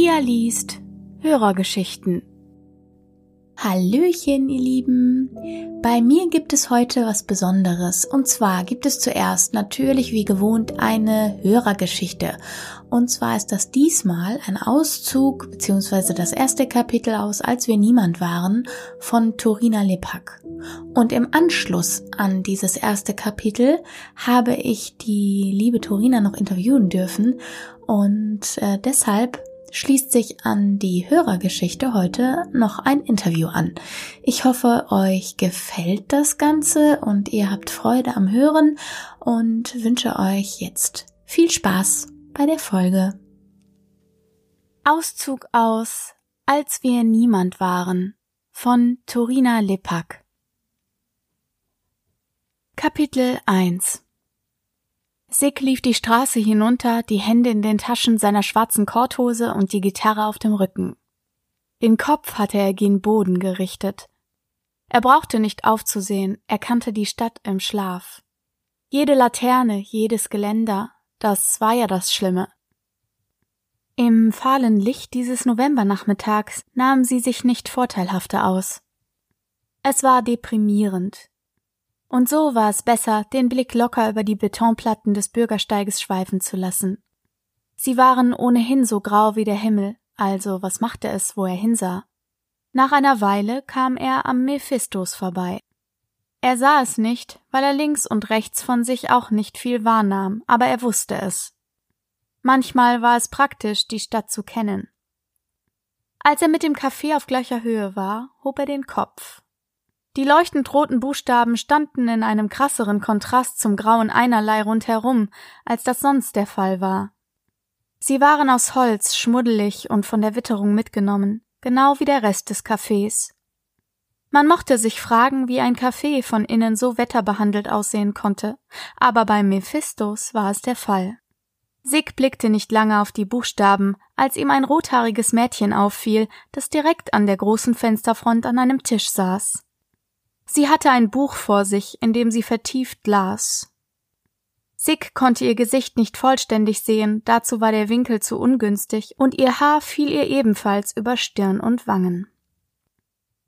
Pia liest Hörergeschichten. Hallöchen, ihr Lieben. Bei mir gibt es heute was Besonderes. Und zwar gibt es zuerst natürlich wie gewohnt eine Hörergeschichte. Und zwar ist das diesmal ein Auszug beziehungsweise das erste Kapitel aus Als wir niemand waren von Torina Lepak. Und im Anschluss an dieses erste Kapitel habe ich die liebe Torina noch interviewen dürfen und äh, deshalb schließt sich an die Hörergeschichte heute noch ein Interview an. Ich hoffe, euch gefällt das Ganze und ihr habt Freude am Hören und wünsche euch jetzt viel Spaß bei der Folge. Auszug aus Als wir niemand waren von Torina Lepak Kapitel 1 Sick lief die Straße hinunter, die Hände in den Taschen seiner schwarzen Korthose und die Gitarre auf dem Rücken. Den Kopf hatte er gen Boden gerichtet. Er brauchte nicht aufzusehen, er kannte die Stadt im Schlaf. Jede Laterne, jedes Geländer, das war ja das Schlimme. Im fahlen Licht dieses Novembernachmittags nahmen sie sich nicht vorteilhafter aus. Es war deprimierend, und so war es besser, den Blick locker über die Betonplatten des Bürgersteiges schweifen zu lassen. Sie waren ohnehin so grau wie der Himmel, also was machte es, wo er hinsah? Nach einer Weile kam er am Mephistos vorbei. Er sah es nicht, weil er links und rechts von sich auch nicht viel wahrnahm, aber er wusste es. Manchmal war es praktisch, die Stadt zu kennen. Als er mit dem Café auf gleicher Höhe war, hob er den Kopf. Die leuchtend roten Buchstaben standen in einem krasseren Kontrast zum grauen Einerlei rundherum, als das sonst der Fall war. Sie waren aus Holz, schmuddelig und von der Witterung mitgenommen, genau wie der Rest des Cafés. Man mochte sich fragen, wie ein Café von innen so wetterbehandelt aussehen konnte, aber bei Mephistos war es der Fall. Sig blickte nicht lange auf die Buchstaben, als ihm ein rothaariges Mädchen auffiel, das direkt an der großen Fensterfront an einem Tisch saß. Sie hatte ein Buch vor sich, in dem sie vertieft las. Sick konnte ihr Gesicht nicht vollständig sehen, dazu war der Winkel zu ungünstig, und ihr Haar fiel ihr ebenfalls über Stirn und Wangen.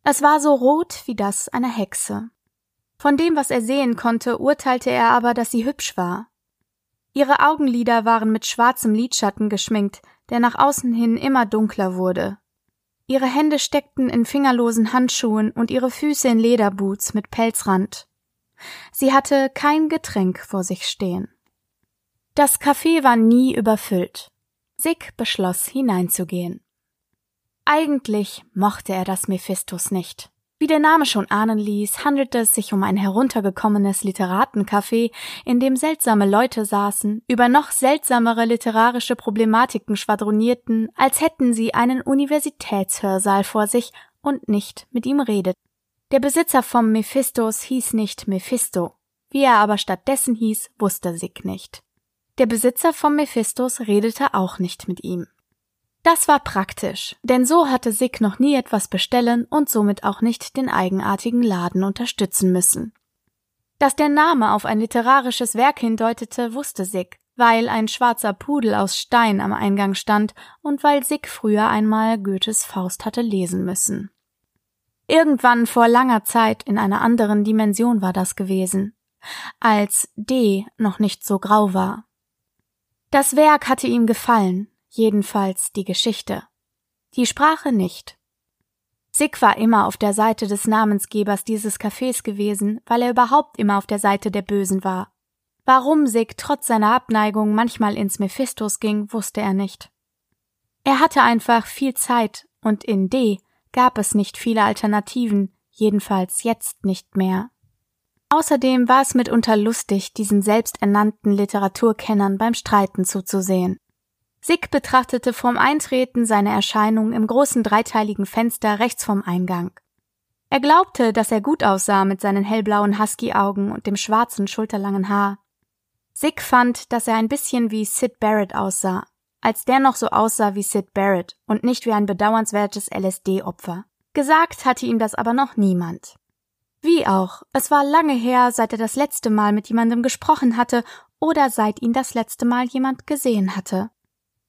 Es war so rot wie das einer Hexe. Von dem, was er sehen konnte, urteilte er aber, dass sie hübsch war. Ihre Augenlider waren mit schwarzem Lidschatten geschminkt, der nach außen hin immer dunkler wurde. Ihre Hände steckten in fingerlosen Handschuhen und ihre Füße in Lederboots mit Pelzrand. Sie hatte kein Getränk vor sich stehen. Das Café war nie überfüllt. Sick beschloss hineinzugehen. Eigentlich mochte er das Mephistos nicht. Wie der Name schon ahnen ließ, handelte es sich um ein heruntergekommenes Literatencafé, in dem seltsame Leute saßen, über noch seltsamere literarische Problematiken schwadronierten, als hätten sie einen Universitätshörsaal vor sich und nicht mit ihm redeten. Der Besitzer vom Mephistos hieß nicht Mephisto. Wie er aber stattdessen hieß, wusste Sig nicht. Der Besitzer vom Mephistos redete auch nicht mit ihm. Das war praktisch, denn so hatte Sig noch nie etwas bestellen und somit auch nicht den eigenartigen Laden unterstützen müssen. Dass der Name auf ein literarisches Werk hindeutete, wusste Sig, weil ein schwarzer Pudel aus Stein am Eingang stand und weil Sig früher einmal Goethes Faust hatte lesen müssen. Irgendwann vor langer Zeit in einer anderen Dimension war das gewesen, als D noch nicht so grau war. Das Werk hatte ihm gefallen, jedenfalls die Geschichte. Die Sprache nicht. Sig war immer auf der Seite des Namensgebers dieses Cafés gewesen, weil er überhaupt immer auf der Seite der Bösen war. Warum Sig trotz seiner Abneigung manchmal ins Mephistos ging, wusste er nicht. Er hatte einfach viel Zeit und in D gab es nicht viele Alternativen, jedenfalls jetzt nicht mehr. Außerdem war es mitunter lustig, diesen selbsternannten Literaturkennern beim Streiten zuzusehen. Sick betrachtete vorm Eintreten seine Erscheinung im großen dreiteiligen Fenster rechts vom Eingang. Er glaubte, dass er gut aussah mit seinen hellblauen Husky-Augen und dem schwarzen, schulterlangen Haar. Sick fand, dass er ein bisschen wie Sid Barrett aussah, als der noch so aussah wie Sid Barrett und nicht wie ein bedauernswertes LSD-Opfer. Gesagt hatte ihm das aber noch niemand. Wie auch, es war lange her, seit er das letzte Mal mit jemandem gesprochen hatte oder seit ihn das letzte Mal jemand gesehen hatte.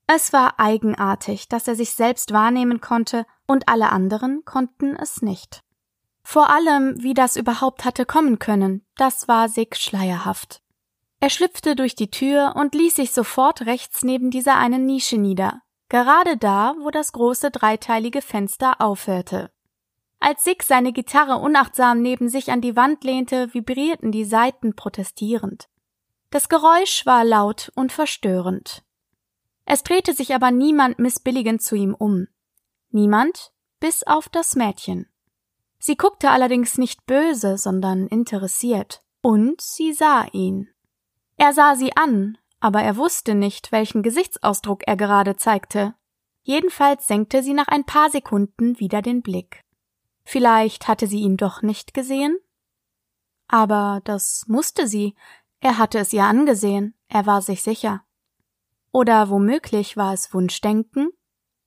Es war eigenartig, dass er sich selbst wahrnehmen konnte und alle anderen konnten es nicht. Vor allem, wie das überhaupt hatte kommen können, das war Sig schleierhaft. Er schlüpfte durch die Tür und ließ sich sofort rechts neben dieser einen Nische nieder, gerade da, wo das große dreiteilige Fenster aufhörte. Als Sig seine Gitarre unachtsam neben sich an die Wand lehnte, vibrierten die Saiten protestierend. Das Geräusch war laut und verstörend. Es drehte sich aber niemand missbilligend zu ihm um. Niemand, bis auf das Mädchen. Sie guckte allerdings nicht böse, sondern interessiert. Und sie sah ihn. Er sah sie an, aber er wusste nicht, welchen Gesichtsausdruck er gerade zeigte. Jedenfalls senkte sie nach ein paar Sekunden wieder den Blick. Vielleicht hatte sie ihn doch nicht gesehen? Aber das musste sie. Er hatte es ihr angesehen, er war sich sicher. Oder womöglich war es Wunschdenken,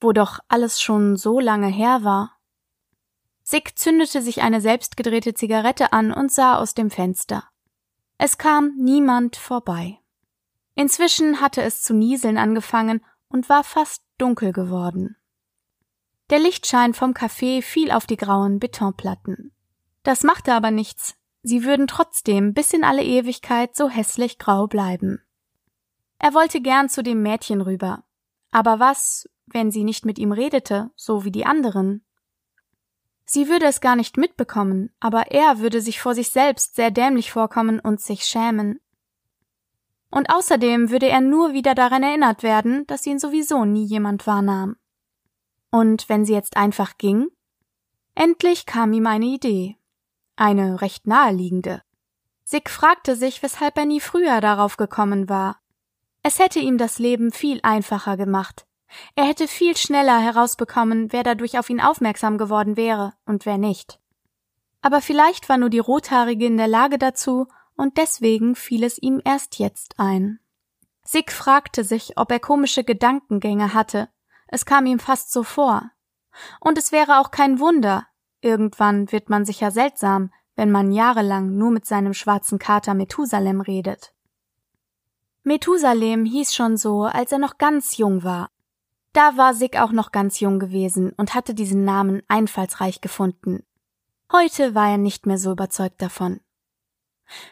wo doch alles schon so lange her war. Sick zündete sich eine selbstgedrehte Zigarette an und sah aus dem Fenster. Es kam niemand vorbei. Inzwischen hatte es zu nieseln angefangen und war fast dunkel geworden. Der Lichtschein vom Café fiel auf die grauen Betonplatten. Das machte aber nichts, sie würden trotzdem bis in alle Ewigkeit so hässlich grau bleiben. Er wollte gern zu dem Mädchen rüber. Aber was, wenn sie nicht mit ihm redete, so wie die anderen? Sie würde es gar nicht mitbekommen, aber er würde sich vor sich selbst sehr dämlich vorkommen und sich schämen. Und außerdem würde er nur wieder daran erinnert werden, dass ihn sowieso nie jemand wahrnahm. Und wenn sie jetzt einfach ging? Endlich kam ihm eine Idee. Eine recht naheliegende. Sig fragte sich, weshalb er nie früher darauf gekommen war. Es hätte ihm das Leben viel einfacher gemacht. Er hätte viel schneller herausbekommen, wer dadurch auf ihn aufmerksam geworden wäre und wer nicht. Aber vielleicht war nur die Rothaarige in der Lage dazu, und deswegen fiel es ihm erst jetzt ein. Sig fragte sich, ob er komische Gedankengänge hatte. Es kam ihm fast so vor. Und es wäre auch kein Wunder. Irgendwann wird man sicher seltsam, wenn man jahrelang nur mit seinem schwarzen Kater Methusalem redet. Methusalem hieß schon so, als er noch ganz jung war. Da war Sig auch noch ganz jung gewesen und hatte diesen Namen einfallsreich gefunden. Heute war er nicht mehr so überzeugt davon.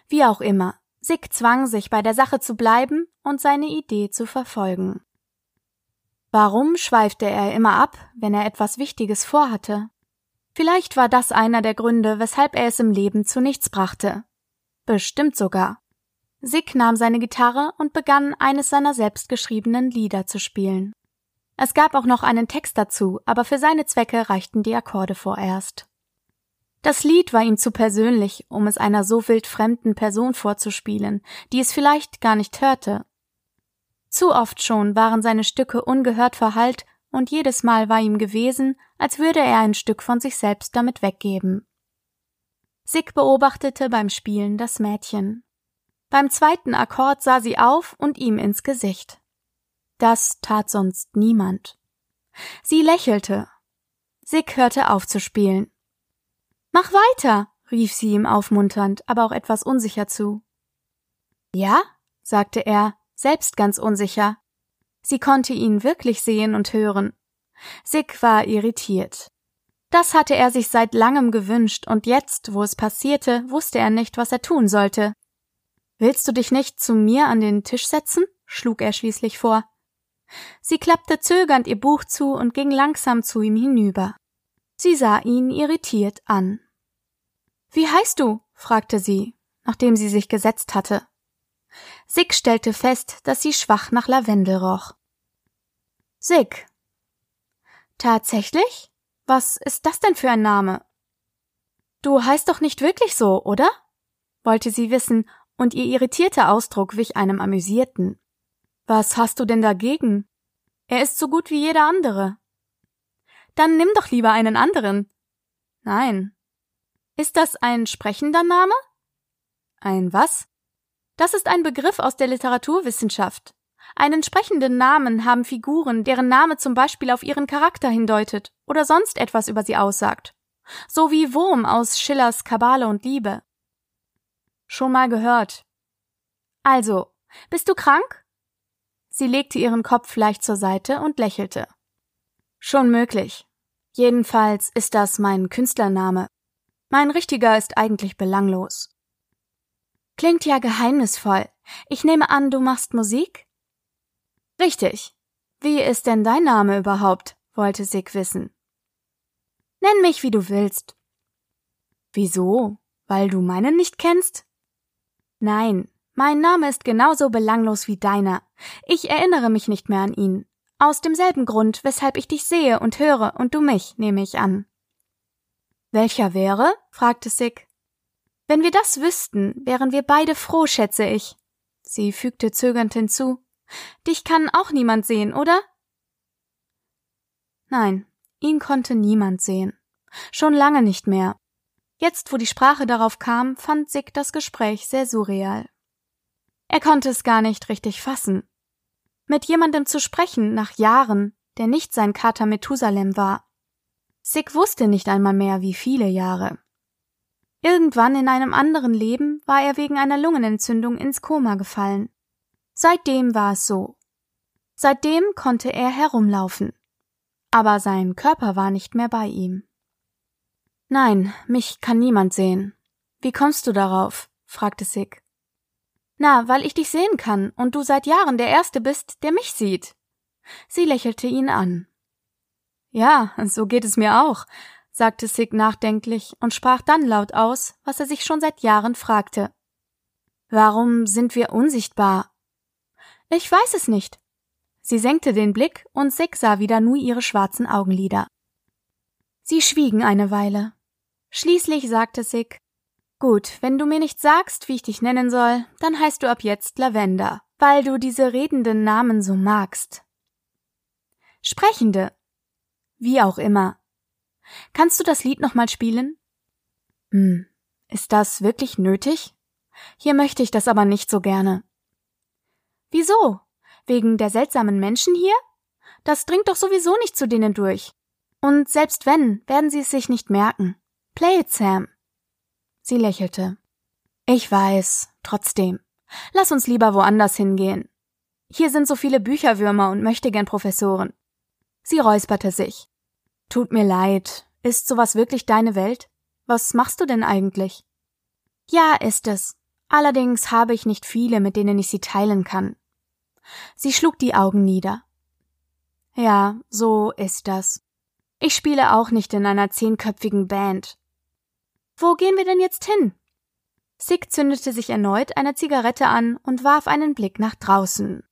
Wie auch immer, Sig zwang sich, bei der Sache zu bleiben und seine Idee zu verfolgen. Warum schweifte er immer ab, wenn er etwas Wichtiges vorhatte? Vielleicht war das einer der Gründe, weshalb er es im Leben zu nichts brachte. Bestimmt sogar. Sig nahm seine Gitarre und begann eines seiner selbstgeschriebenen Lieder zu spielen. Es gab auch noch einen Text dazu, aber für seine Zwecke reichten die Akkorde vorerst. Das Lied war ihm zu persönlich, um es einer so wildfremden Person vorzuspielen, die es vielleicht gar nicht hörte. Zu oft schon waren seine Stücke ungehört verhallt und jedes Mal war ihm gewesen, als würde er ein Stück von sich selbst damit weggeben. Sig beobachtete beim Spielen das Mädchen. Beim zweiten Akkord sah sie auf und ihm ins Gesicht. Das tat sonst niemand. Sie lächelte. Sig hörte auf zu spielen. Mach weiter, rief sie ihm aufmunternd, aber auch etwas unsicher zu. Ja? sagte er, selbst ganz unsicher. Sie konnte ihn wirklich sehen und hören. Sig war irritiert. Das hatte er sich seit langem gewünscht, und jetzt, wo es passierte, wusste er nicht, was er tun sollte. Willst du dich nicht zu mir an den Tisch setzen? schlug er schließlich vor. Sie klappte zögernd ihr Buch zu und ging langsam zu ihm hinüber. Sie sah ihn irritiert an. Wie heißt du? fragte sie, nachdem sie sich gesetzt hatte. Sig stellte fest, dass sie schwach nach Lavendel roch. Sig. Tatsächlich? Was ist das denn für ein Name? Du heißt doch nicht wirklich so, oder? wollte sie wissen und ihr irritierter Ausdruck wich einem amüsierten. Was hast du denn dagegen? Er ist so gut wie jeder andere. Dann nimm doch lieber einen anderen. Nein. Ist das ein sprechender Name? Ein was? Das ist ein Begriff aus der Literaturwissenschaft. Einen sprechenden Namen haben Figuren, deren Name zum Beispiel auf ihren Charakter hindeutet oder sonst etwas über sie aussagt. So wie Wurm aus Schillers Kabale und Liebe. Schon mal gehört. Also, bist du krank? Sie legte ihren Kopf leicht zur Seite und lächelte. Schon möglich. Jedenfalls ist das mein Künstlername. Mein richtiger ist eigentlich belanglos. Klingt ja geheimnisvoll. Ich nehme an, du machst Musik? Richtig. Wie ist denn dein Name überhaupt? wollte Sig wissen. Nenn mich, wie du willst. Wieso? Weil du meinen nicht kennst? Nein, mein Name ist genauso belanglos wie deiner. Ich erinnere mich nicht mehr an ihn. Aus demselben Grund, weshalb ich dich sehe und höre und du mich, nehme ich an. Welcher wäre? fragte Sig. Wenn wir das wüssten, wären wir beide froh, schätze ich. Sie fügte zögernd hinzu. Dich kann auch niemand sehen, oder? Nein, ihn konnte niemand sehen. Schon lange nicht mehr. Jetzt, wo die Sprache darauf kam, fand Sig das Gespräch sehr surreal. Er konnte es gar nicht richtig fassen. Mit jemandem zu sprechen nach Jahren, der nicht sein Kater Methusalem war. Sig wusste nicht einmal mehr, wie viele Jahre. Irgendwann in einem anderen Leben war er wegen einer Lungenentzündung ins Koma gefallen. Seitdem war es so. Seitdem konnte er herumlaufen. Aber sein Körper war nicht mehr bei ihm. Nein, mich kann niemand sehen. Wie kommst du darauf? fragte Sig. Na, weil ich dich sehen kann und du seit Jahren der Erste bist, der mich sieht. Sie lächelte ihn an. Ja, so geht es mir auch, sagte Sig nachdenklich und sprach dann laut aus, was er sich schon seit Jahren fragte. Warum sind wir unsichtbar? Ich weiß es nicht. Sie senkte den Blick und Sig sah wieder nur ihre schwarzen Augenlider. Sie schwiegen eine Weile. Schließlich sagte Sig, Gut, wenn du mir nicht sagst, wie ich dich nennen soll, dann heißt du ab jetzt Lavender, weil du diese redenden Namen so magst. Sprechende. Wie auch immer. Kannst du das Lied nochmal spielen? Hm, ist das wirklich nötig? Hier möchte ich das aber nicht so gerne. Wieso? Wegen der seltsamen Menschen hier? Das dringt doch sowieso nicht zu denen durch. Und selbst wenn, werden sie es sich nicht merken. Play it, Sam. Sie lächelte. Ich weiß, trotzdem. Lass uns lieber woanders hingehen. Hier sind so viele Bücherwürmer und möchtegern Professoren. Sie räusperte sich. Tut mir leid. Ist sowas wirklich deine Welt? Was machst du denn eigentlich? Ja, ist es. Allerdings habe ich nicht viele, mit denen ich sie teilen kann. Sie schlug die Augen nieder. Ja, so ist das. Ich spiele auch nicht in einer zehnköpfigen Band. Wo gehen wir denn jetzt hin? Sig zündete sich erneut eine Zigarette an und warf einen Blick nach draußen.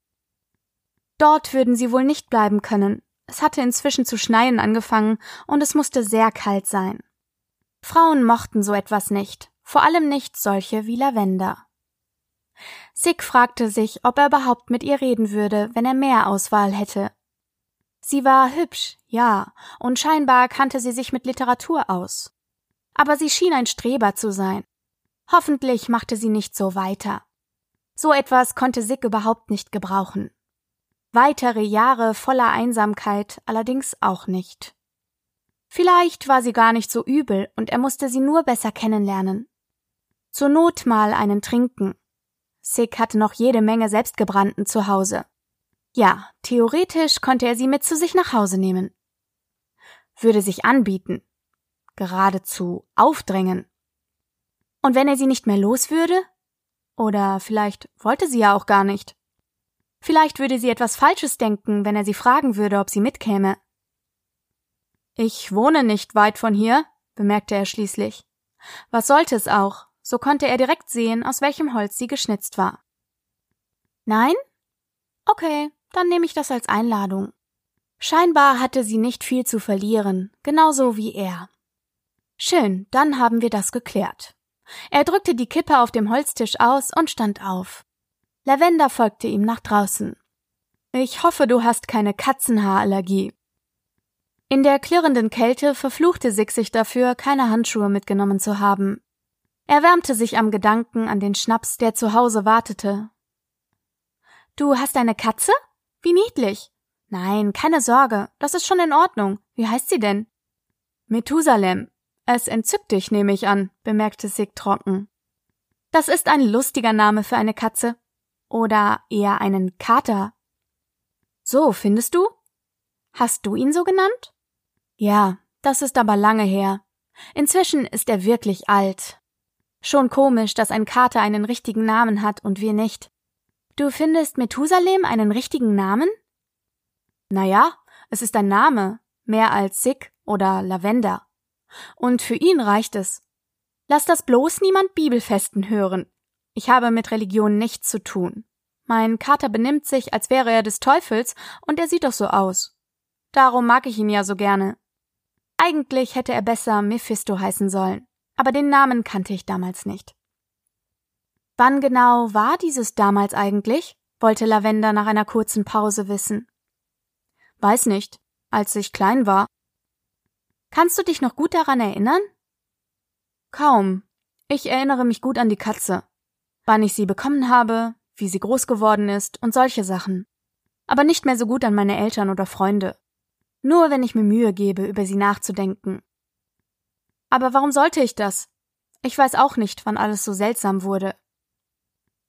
Dort würden sie wohl nicht bleiben können. Es hatte inzwischen zu schneien angefangen und es musste sehr kalt sein. Frauen mochten so etwas nicht, vor allem nicht solche wie Lavender. Sig fragte sich, ob er überhaupt mit ihr reden würde, wenn er mehr Auswahl hätte. Sie war hübsch, ja, und scheinbar kannte sie sich mit Literatur aus. Aber sie schien ein Streber zu sein. Hoffentlich machte sie nicht so weiter. So etwas konnte Sig überhaupt nicht gebrauchen. Weitere Jahre voller Einsamkeit allerdings auch nicht. Vielleicht war sie gar nicht so übel und er musste sie nur besser kennenlernen. Zur Not mal einen trinken, Sig hatte noch jede Menge Selbstgebrannten zu Hause. Ja, theoretisch konnte er sie mit zu sich nach Hause nehmen. Würde sich anbieten. Geradezu aufdrängen. Und wenn er sie nicht mehr los würde? Oder vielleicht wollte sie ja auch gar nicht. Vielleicht würde sie etwas Falsches denken, wenn er sie fragen würde, ob sie mitkäme. Ich wohne nicht weit von hier, bemerkte er schließlich. Was sollte es auch? So konnte er direkt sehen, aus welchem Holz sie geschnitzt war. Nein? Okay, dann nehme ich das als Einladung. Scheinbar hatte sie nicht viel zu verlieren, genauso wie er. Schön, dann haben wir das geklärt. Er drückte die Kippe auf dem Holztisch aus und stand auf. Lavender folgte ihm nach draußen. Ich hoffe, du hast keine Katzenhaarallergie. In der klirrenden Kälte verfluchte Sig sich dafür, keine Handschuhe mitgenommen zu haben. Er wärmte sich am Gedanken an den Schnaps, der zu Hause wartete. Du hast eine Katze? Wie niedlich. Nein, keine Sorge, das ist schon in Ordnung. Wie heißt sie denn? Methusalem. Es entzückt dich, nehme ich an, bemerkte Sig trocken. Das ist ein lustiger Name für eine Katze. Oder eher einen Kater. So, findest du? Hast du ihn so genannt? Ja, das ist aber lange her. Inzwischen ist er wirklich alt. Schon komisch, dass ein Kater einen richtigen Namen hat und wir nicht. Du findest Methusalem einen richtigen Namen? Naja, es ist ein Name, mehr als Sick oder Lavender. Und für ihn reicht es. Lass das bloß niemand Bibelfesten hören. Ich habe mit Religion nichts zu tun. Mein Kater benimmt sich, als wäre er des Teufels, und er sieht doch so aus. Darum mag ich ihn ja so gerne. Eigentlich hätte er besser Mephisto heißen sollen, aber den Namen kannte ich damals nicht. Wann genau war dieses damals eigentlich? wollte Lavender nach einer kurzen Pause wissen. Weiß nicht, als ich klein war. Kannst du dich noch gut daran erinnern? Kaum. Ich erinnere mich gut an die Katze. Wann ich sie bekommen habe, wie sie groß geworden ist und solche Sachen. Aber nicht mehr so gut an meine Eltern oder Freunde. Nur wenn ich mir Mühe gebe, über sie nachzudenken. Aber warum sollte ich das? Ich weiß auch nicht, wann alles so seltsam wurde.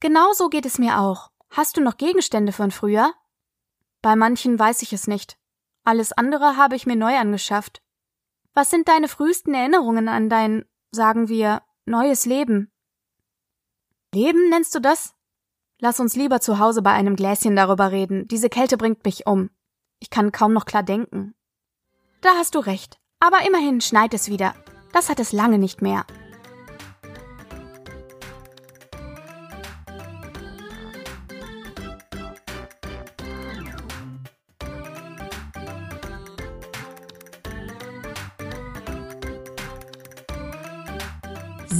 Genau so geht es mir auch. Hast du noch Gegenstände von früher? Bei manchen weiß ich es nicht. Alles andere habe ich mir neu angeschafft. Was sind deine frühesten Erinnerungen an dein, sagen wir, neues Leben? Leben nennst du das? Lass uns lieber zu Hause bei einem Gläschen darüber reden. Diese Kälte bringt mich um. Ich kann kaum noch klar denken. Da hast du recht. Aber immerhin schneit es wieder. Das hat es lange nicht mehr.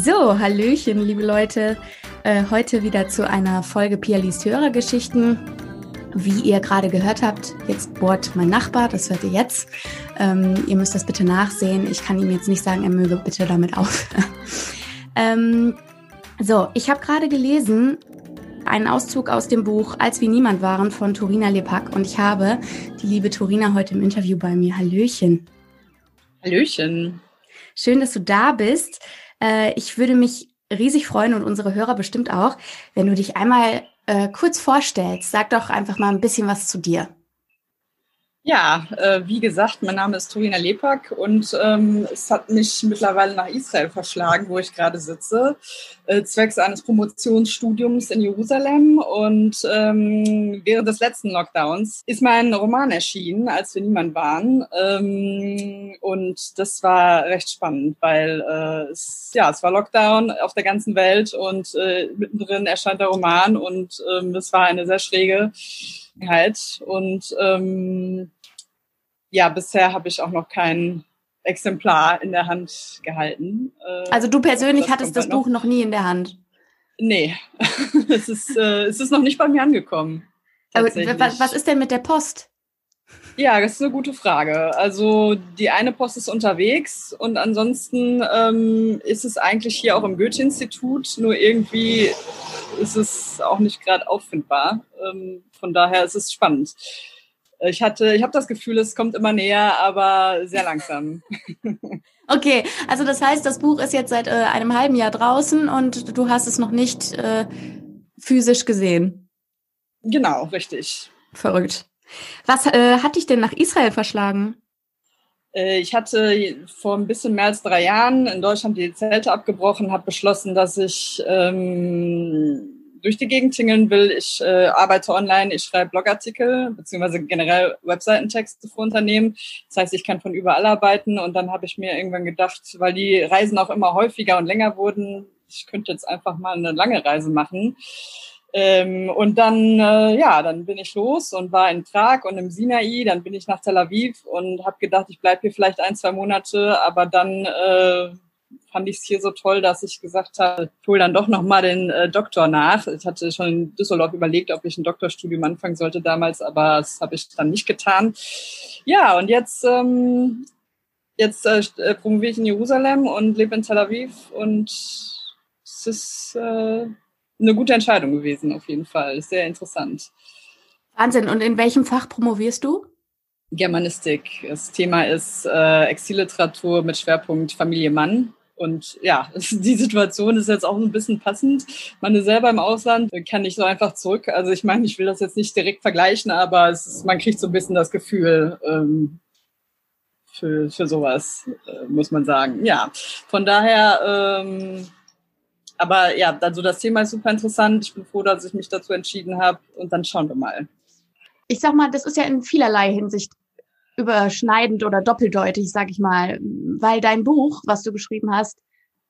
So, Hallöchen, liebe Leute. Äh, heute wieder zu einer Folge Pia liest Hörergeschichten. Wie ihr gerade gehört habt, jetzt bohrt mein Nachbar, das hört ihr jetzt. Ähm, ihr müsst das bitte nachsehen. Ich kann ihm jetzt nicht sagen, er möge bitte damit aufhören. ähm, so, ich habe gerade gelesen, einen Auszug aus dem Buch Als wir niemand waren von Torina Lepak und ich habe die liebe Torina heute im Interview bei mir. Hallöchen. Hallöchen. Schön, dass du da bist. Äh, ich würde mich riesig freuen und unsere Hörer bestimmt auch, wenn du dich einmal äh, kurz vorstellst. Sag doch einfach mal ein bisschen was zu dir. Ja, äh, wie gesagt, mein Name ist Torina Lepak und ähm, es hat mich mittlerweile nach Israel verschlagen, wo ich gerade sitze, äh, zwecks eines Promotionsstudiums in Jerusalem. Und ähm, während des letzten Lockdowns ist mein Roman erschienen, als wir niemand waren. Ähm, und das war recht spannend, weil äh, es, ja, es war Lockdown auf der ganzen Welt und äh, mittendrin erscheint der Roman und ähm, es war eine sehr schräge halt. Und ähm, ja, bisher habe ich auch noch kein Exemplar in der Hand gehalten. Äh, also du persönlich hattest das halt Buch noch nie in der Hand? Nee, es, ist, äh, es ist noch nicht bei mir angekommen. Aber was ist denn mit der Post? Ja, das ist eine gute Frage. Also die eine Post ist unterwegs und ansonsten ähm, ist es eigentlich hier auch im Goethe-Institut, nur irgendwie ist es auch nicht gerade auffindbar. Ähm, von daher ist es spannend. Ich hatte, ich habe das Gefühl, es kommt immer näher, aber sehr langsam. Okay, also das heißt, das Buch ist jetzt seit äh, einem halben Jahr draußen und du hast es noch nicht äh, physisch gesehen. Genau, richtig. Verrückt. Was äh, hat dich denn nach Israel verschlagen? Äh, ich hatte vor ein bisschen mehr als drei Jahren in Deutschland die Zelte abgebrochen, habe beschlossen, dass ich ähm, durch die Gegend tingeln will. Ich äh, arbeite online, ich schreibe Blogartikel beziehungsweise generell Webseitentexte für Unternehmen. Das heißt, ich kann von überall arbeiten und dann habe ich mir irgendwann gedacht, weil die Reisen auch immer häufiger und länger wurden, ich könnte jetzt einfach mal eine lange Reise machen. Ähm, und dann, äh, ja, dann bin ich los und war in Prag und im Sinai. Dann bin ich nach Tel Aviv und habe gedacht, ich bleibe hier vielleicht ein, zwei Monate. Aber dann äh, fand ich es hier so toll, dass ich gesagt habe, ich hole dann doch noch mal den äh, Doktor nach. Ich hatte schon in Düsseldorf überlegt, ob ich ein Doktorstudium anfangen sollte damals, aber das habe ich dann nicht getan. Ja, und jetzt ähm, jetzt äh, äh promoviere ich in Jerusalem und lebe in Tel Aviv und es ist äh, eine gute Entscheidung gewesen, auf jeden Fall. Sehr interessant. Wahnsinn. Und in welchem Fach promovierst du? Germanistik. Das Thema ist äh, Exilliteratur mit Schwerpunkt Familie Mann. Und ja, die Situation ist jetzt auch ein bisschen passend. Man ist selber im Ausland, kann nicht so einfach zurück. Also ich meine, ich will das jetzt nicht direkt vergleichen, aber ist, man kriegt so ein bisschen das Gefühl ähm, für, für sowas, äh, muss man sagen. Ja, von daher, ähm, aber ja, also das Thema ist super interessant. Ich bin froh, dass ich mich dazu entschieden habe und dann schauen wir mal. Ich sag mal, das ist ja in vielerlei Hinsicht überschneidend oder doppeldeutig, sag ich mal, weil dein Buch, was du geschrieben hast,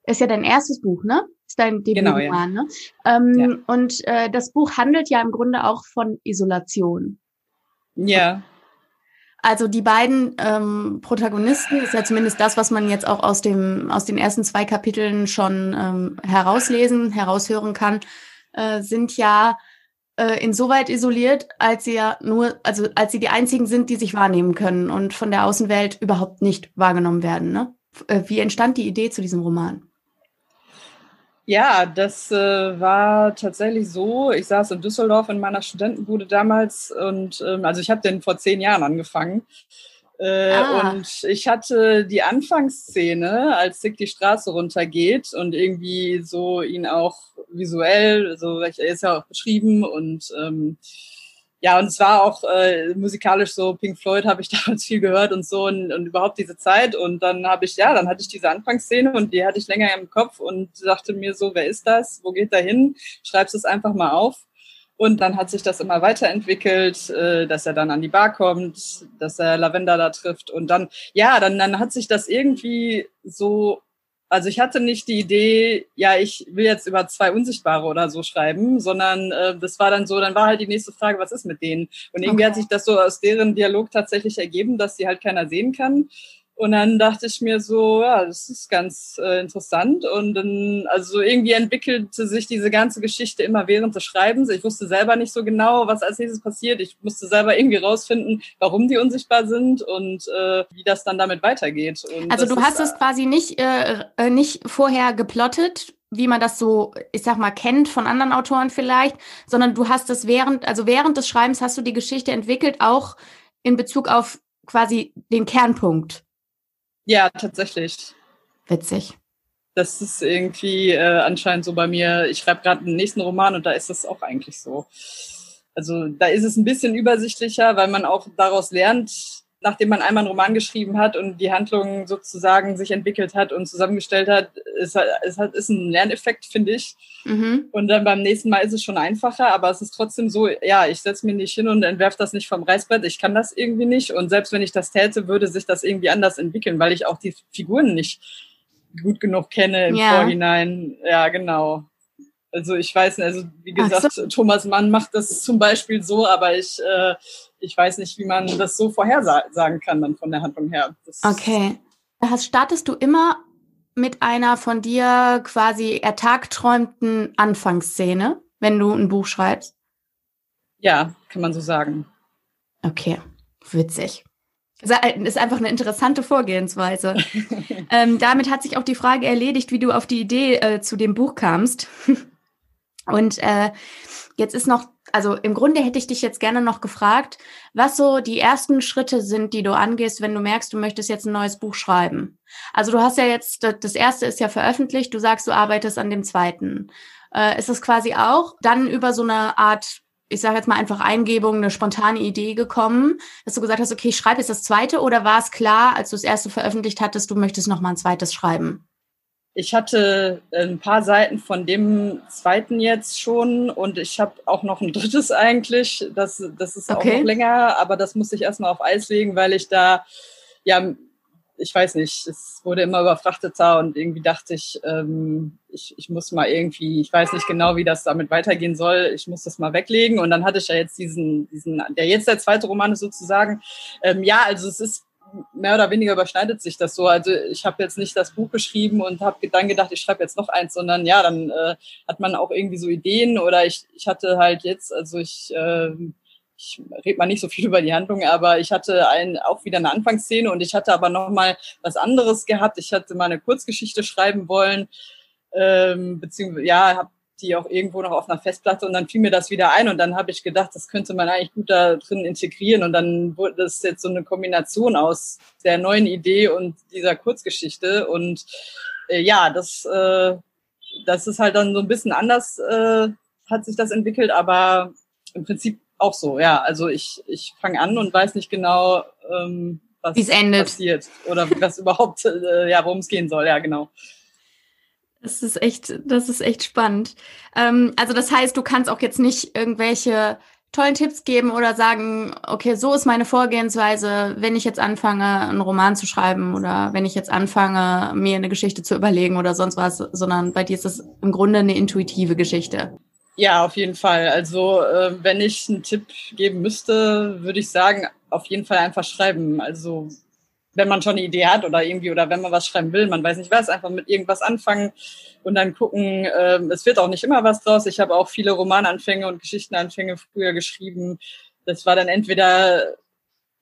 ist ja dein erstes Buch, ne? Ist dein Debütroman, genau, ja. ne? Ähm, ja. Und äh, das Buch handelt ja im Grunde auch von Isolation. Ja. Also die beiden ähm, Protagonisten, ist ja zumindest das, was man jetzt auch aus dem aus den ersten zwei Kapiteln schon ähm, herauslesen, heraushören kann, äh, sind ja äh, insoweit isoliert, als sie ja nur, also als sie die einzigen sind, die sich wahrnehmen können und von der Außenwelt überhaupt nicht wahrgenommen werden. Ne? Äh, wie entstand die Idee zu diesem Roman? Ja, das äh, war tatsächlich so. Ich saß in Düsseldorf in meiner Studentenbude damals und ähm, also ich habe den vor zehn Jahren angefangen äh, ah. Und ich hatte die Anfangsszene, als Dick die Straße runtergeht und irgendwie so ihn auch visuell, so er ist ja auch beschrieben und ähm, ja, und es war auch äh, musikalisch so, Pink Floyd habe ich damals viel gehört und so und, und überhaupt diese Zeit. Und dann habe ich, ja, dann hatte ich diese Anfangsszene und die hatte ich länger im Kopf und dachte mir so, wer ist das? Wo geht er hin? Schreib's es einfach mal auf. Und dann hat sich das immer weiterentwickelt, äh, dass er dann an die Bar kommt, dass er Lavender da trifft. Und dann, ja, dann, dann hat sich das irgendwie so, also ich hatte nicht die Idee, ja, ich will jetzt über zwei Unsichtbare oder so schreiben, sondern äh, das war dann so, dann war halt die nächste Frage, was ist mit denen? Und irgendwie okay. hat sich das so aus deren Dialog tatsächlich ergeben, dass sie halt keiner sehen kann. Und dann dachte ich mir so, ja, das ist ganz äh, interessant. Und dann, also irgendwie entwickelte sich diese ganze Geschichte immer während des Schreibens. Ich wusste selber nicht so genau, was als nächstes passiert. Ich musste selber irgendwie rausfinden, warum die unsichtbar sind und äh, wie das dann damit weitergeht. Und also du hast es quasi nicht, äh, äh, nicht vorher geplottet, wie man das so, ich sag mal, kennt von anderen Autoren vielleicht, sondern du hast es während, also während des Schreibens hast du die Geschichte entwickelt, auch in Bezug auf quasi den Kernpunkt. Ja, tatsächlich. Witzig. Das ist irgendwie äh, anscheinend so bei mir. Ich schreibe gerade den nächsten Roman und da ist das auch eigentlich so. Also da ist es ein bisschen übersichtlicher, weil man auch daraus lernt, nachdem man einmal einen Roman geschrieben hat und die Handlung sozusagen sich entwickelt hat und zusammengestellt hat, ist, ist, ist ein Lerneffekt, finde ich. Mhm. Und dann beim nächsten Mal ist es schon einfacher, aber es ist trotzdem so, ja, ich setze mich nicht hin und entwerfe das nicht vom Reißbrett, ich kann das irgendwie nicht. Und selbst wenn ich das täte, würde sich das irgendwie anders entwickeln, weil ich auch die Figuren nicht gut genug kenne im ja. Vorhinein. Ja, genau. Also ich weiß nicht, also wie gesagt, so. Thomas Mann macht das zum Beispiel so, aber ich, äh, ich weiß nicht, wie man das so vorhersagen kann dann von der Handlung her. Das okay. Das startest du immer mit einer von dir quasi ertagträumten Anfangsszene, wenn du ein Buch schreibst? Ja, kann man so sagen. Okay, witzig. Ist einfach eine interessante Vorgehensweise. ähm, damit hat sich auch die Frage erledigt, wie du auf die Idee äh, zu dem Buch kamst. Und äh, jetzt ist noch, also im Grunde hätte ich dich jetzt gerne noch gefragt, was so die ersten Schritte sind, die du angehst, wenn du merkst, du möchtest jetzt ein neues Buch schreiben. Also du hast ja jetzt, das erste ist ja veröffentlicht, du sagst, du arbeitest an dem zweiten. Äh, ist es quasi auch dann über so eine Art ich sage jetzt mal einfach Eingebung, eine spontane Idee gekommen, dass du gesagt hast, okay, ich schreibe jetzt das zweite oder war es klar, als du das erste veröffentlicht hattest, du möchtest noch mal ein zweites schreiben? Ich hatte ein paar Seiten von dem zweiten jetzt schon und ich habe auch noch ein drittes eigentlich. Das, das ist okay. auch noch länger, aber das muss ich erstmal auf Eis legen, weil ich da, ja, ich weiß nicht, es wurde immer überfrachteter und irgendwie dachte ich, ähm, ich, ich muss mal irgendwie, ich weiß nicht genau, wie das damit weitergehen soll, ich muss das mal weglegen. Und dann hatte ich ja jetzt diesen, diesen, der jetzt der zweite Roman ist sozusagen. Ähm, ja, also es ist mehr oder weniger überschneidet sich das so. Also ich habe jetzt nicht das Buch geschrieben und habe dann gedacht, ich schreibe jetzt noch eins, sondern ja, dann äh, hat man auch irgendwie so Ideen oder ich, ich hatte halt jetzt, also ich, äh, ich rede mal nicht so viel über die Handlung, aber ich hatte ein, auch wieder eine Anfangsszene und ich hatte aber noch mal was anderes gehabt. Ich hatte mal eine Kurzgeschichte schreiben wollen, ähm, beziehungsweise ja, habe die auch irgendwo noch auf einer Festplatte und dann fiel mir das wieder ein und dann habe ich gedacht, das könnte man eigentlich gut da drin integrieren und dann wurde das jetzt so eine Kombination aus der neuen Idee und dieser Kurzgeschichte und äh, ja, das, äh, das ist halt dann so ein bisschen anders, äh, hat sich das entwickelt, aber im Prinzip auch so, ja. Also ich, ich fange an und weiß nicht genau, ähm, was Wie's endet. passiert oder was überhaupt, äh, ja, worum es gehen soll, ja, genau. Das ist echt, das ist echt spannend. Ähm, also das heißt, du kannst auch jetzt nicht irgendwelche tollen Tipps geben oder sagen, okay, so ist meine Vorgehensweise, wenn ich jetzt anfange, einen Roman zu schreiben oder wenn ich jetzt anfange, mir eine Geschichte zu überlegen oder sonst was, sondern bei dir ist es im Grunde eine intuitive Geschichte. Ja, auf jeden Fall. Also äh, wenn ich einen Tipp geben müsste, würde ich sagen, auf jeden Fall einfach schreiben. Also wenn man schon eine Idee hat oder irgendwie oder wenn man was schreiben will, man weiß nicht was, einfach mit irgendwas anfangen und dann gucken. Äh, es wird auch nicht immer was draus. Ich habe auch viele Romananfänge und Geschichtenanfänge früher geschrieben. Das war dann entweder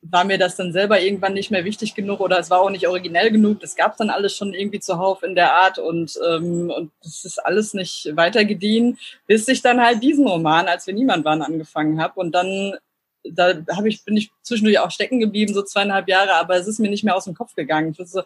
war mir das dann selber irgendwann nicht mehr wichtig genug oder es war auch nicht originell genug. Das gab dann alles schon irgendwie zuhauf in der Art und ähm, und das ist alles nicht weitergediehen, bis ich dann halt diesen Roman, als wir niemand waren, angefangen habe und dann da habe ich, bin ich zwischendurch auch stecken geblieben, so zweieinhalb Jahre, aber es ist mir nicht mehr aus dem Kopf gegangen. So,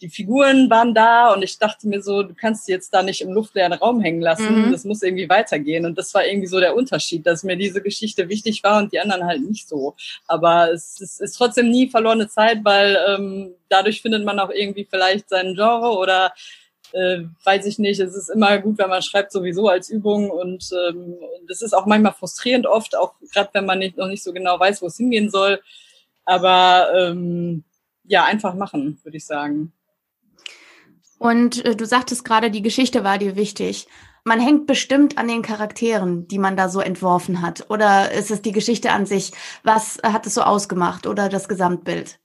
die Figuren waren da und ich dachte mir so, du kannst die jetzt da nicht im luftleeren Raum hängen lassen. Mhm. Das muss irgendwie weitergehen. Und das war irgendwie so der Unterschied, dass mir diese Geschichte wichtig war und die anderen halt nicht so. Aber es, es ist trotzdem nie verlorene Zeit, weil ähm, dadurch findet man auch irgendwie vielleicht seinen Genre oder äh, weiß ich nicht, es ist immer gut, wenn man schreibt sowieso als Übung und ähm, es ist auch manchmal frustrierend oft, auch gerade wenn man nicht, noch nicht so genau weiß, wo es hingehen soll. Aber ähm, ja, einfach machen, würde ich sagen. Und äh, du sagtest gerade, die Geschichte war dir wichtig. Man hängt bestimmt an den Charakteren, die man da so entworfen hat. Oder ist es die Geschichte an sich? Was hat es so ausgemacht oder das Gesamtbild?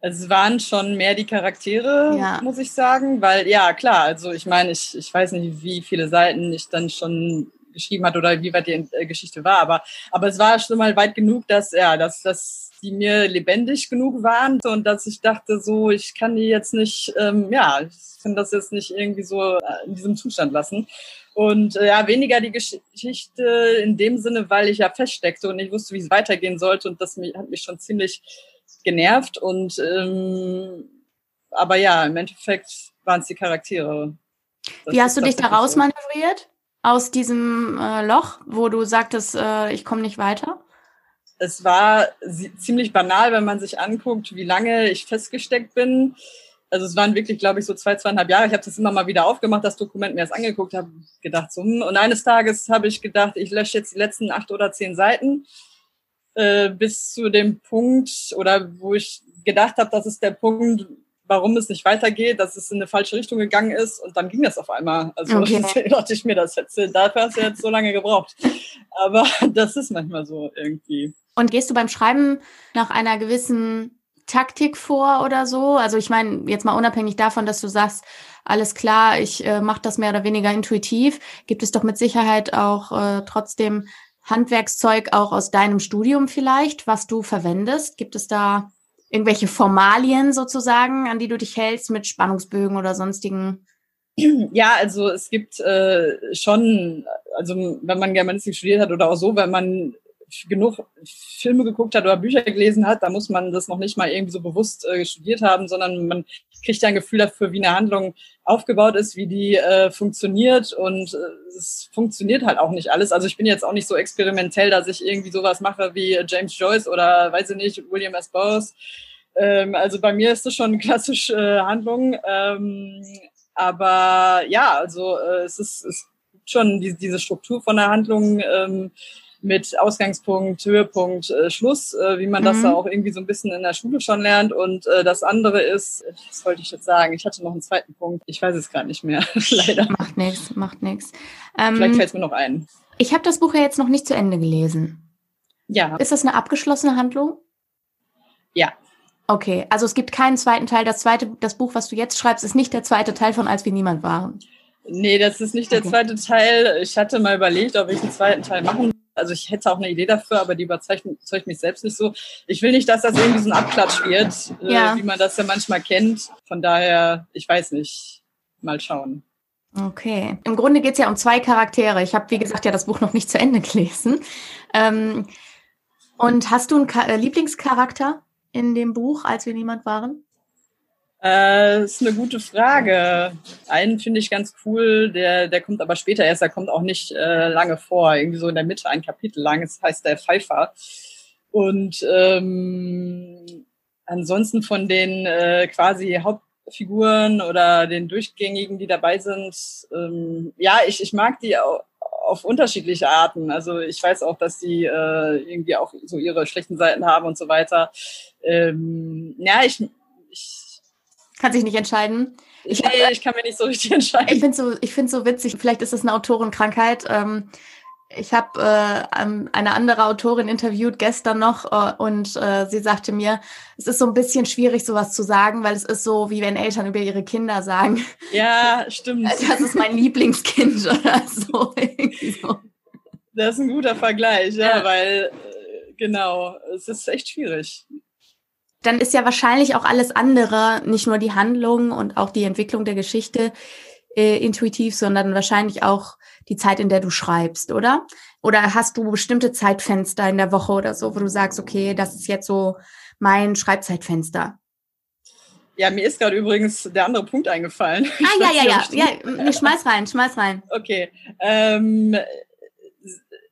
Es waren schon mehr die Charaktere, ja. muss ich sagen, weil ja klar, also ich meine, ich, ich weiß nicht, wie viele Seiten ich dann schon geschrieben hat oder wie weit die äh, Geschichte war, aber aber es war schon mal weit genug, dass ja, dass dass die mir lebendig genug waren und dass ich dachte, so ich kann die jetzt nicht, ähm, ja, ich kann das jetzt nicht irgendwie so äh, in diesem Zustand lassen. Und äh, ja, weniger die Geschichte in dem Sinne, weil ich ja feststeckte und nicht wusste, wie es weitergehen sollte und das hat mich schon ziemlich genervt und ähm, aber ja, im Endeffekt waren es die Charaktere. Das Wie hast du dich da rausmanövriert aus diesem äh, Loch, wo du sagtest, äh, ich komme nicht weiter? Es war ziemlich banal, wenn man sich anguckt, wie lange ich festgesteckt bin. Also es waren wirklich, glaube ich, so zwei, zweieinhalb Jahre. Ich habe das immer mal wieder aufgemacht, das Dokument mir das angeguckt, habe gedacht so, hm. und eines Tages habe ich gedacht, ich lösche jetzt die letzten acht oder zehn Seiten äh, bis zu dem Punkt oder wo ich gedacht habe, das ist der Punkt, warum es nicht weitergeht, dass es in eine falsche Richtung gegangen ist und dann ging das auf einmal. Also okay. dachte ich mir, das hätte, dafür hast du jetzt so lange gebraucht. Aber das ist manchmal so irgendwie. Und gehst du beim Schreiben nach einer gewissen Taktik vor oder so? Also ich meine, jetzt mal unabhängig davon, dass du sagst, alles klar, ich äh, mache das mehr oder weniger intuitiv, gibt es doch mit Sicherheit auch äh, trotzdem Handwerkszeug auch aus deinem Studium vielleicht, was du verwendest? Gibt es da irgendwelche Formalien sozusagen, an die du dich hältst mit Spannungsbögen oder sonstigen? Ja, also es gibt äh, schon, also wenn man Germanistik studiert hat oder auch so, wenn man genug Filme geguckt hat oder Bücher gelesen hat, da muss man das noch nicht mal irgendwie so bewusst äh, studiert haben, sondern man kriegt ja ein Gefühl dafür, wie eine Handlung aufgebaut ist, wie die äh, funktioniert und äh, es funktioniert halt auch nicht alles. Also ich bin jetzt auch nicht so experimentell, dass ich irgendwie sowas mache wie James Joyce oder weiß ich nicht, William S. Bowes. Ähm, also bei mir ist das schon klassische äh, Handlung. Ähm, aber ja, also äh, es ist, es gibt schon die, diese Struktur von der Handlung. Ähm, mit Ausgangspunkt, Höhepunkt, äh, Schluss, äh, wie man mhm. das da auch irgendwie so ein bisschen in der Schule schon lernt. Und äh, das andere ist, was wollte ich jetzt sagen? Ich hatte noch einen zweiten Punkt. Ich weiß es gar nicht mehr, leider. Macht nichts, macht nichts. Ähm, Vielleicht fällt es mir noch ein. Ich habe das Buch ja jetzt noch nicht zu Ende gelesen. Ja. Ist das eine abgeschlossene Handlung? Ja. Okay, also es gibt keinen zweiten Teil. Das zweite, das Buch, was du jetzt schreibst, ist nicht der zweite Teil von Als wir niemand waren. Nee, das ist nicht der okay. zweite Teil. Ich hatte mal überlegt, ob ich einen zweiten Teil machen also ich hätte auch eine Idee dafür, aber die überzeugt mich selbst nicht so. Ich will nicht, dass das irgendwie so ein Abklatsch wird, äh, ja. äh, wie man das ja manchmal kennt. Von daher, ich weiß nicht. Mal schauen. Okay. Im Grunde geht es ja um zwei Charaktere. Ich habe, wie gesagt, ja das Buch noch nicht zu Ende gelesen. Ähm, und hast du einen Ka äh, Lieblingscharakter in dem Buch, als wir niemand waren? Äh, ist eine gute Frage. Einen finde ich ganz cool, der, der kommt aber später erst, der kommt auch nicht äh, lange vor, irgendwie so in der Mitte ein Kapitel lang. Es heißt der Pfeifer. Und ähm, ansonsten von den äh, quasi Hauptfiguren oder den Durchgängigen, die dabei sind, ähm, ja, ich, ich mag die auch auf unterschiedliche Arten. Also ich weiß auch, dass die äh, irgendwie auch so ihre schlechten Seiten haben und so weiter. Ähm, ja, ich, ich kann sich nicht entscheiden. Ich, nee, ich kann mir nicht so richtig entscheiden. Ich finde so, ich finde so witzig. Vielleicht ist das eine Autorenkrankheit. Ähm, ich habe äh, eine andere Autorin interviewt gestern noch äh, und äh, sie sagte mir, es ist so ein bisschen schwierig, sowas zu sagen, weil es ist so, wie wenn Eltern über ihre Kinder sagen. Ja, stimmt. Das ist mein Lieblingskind oder so. so. Das ist ein guter Vergleich, ja, ja. weil äh, genau, es ist echt schwierig dann ist ja wahrscheinlich auch alles andere, nicht nur die Handlung und auch die Entwicklung der Geschichte äh, intuitiv, sondern wahrscheinlich auch die Zeit, in der du schreibst, oder? Oder hast du bestimmte Zeitfenster in der Woche oder so, wo du sagst, okay, das ist jetzt so mein Schreibzeitfenster? Ja, mir ist gerade übrigens der andere Punkt eingefallen. Ah, ja, ja, ja, ja. Schmeiß rein, schmeiß rein. Okay. Ähm,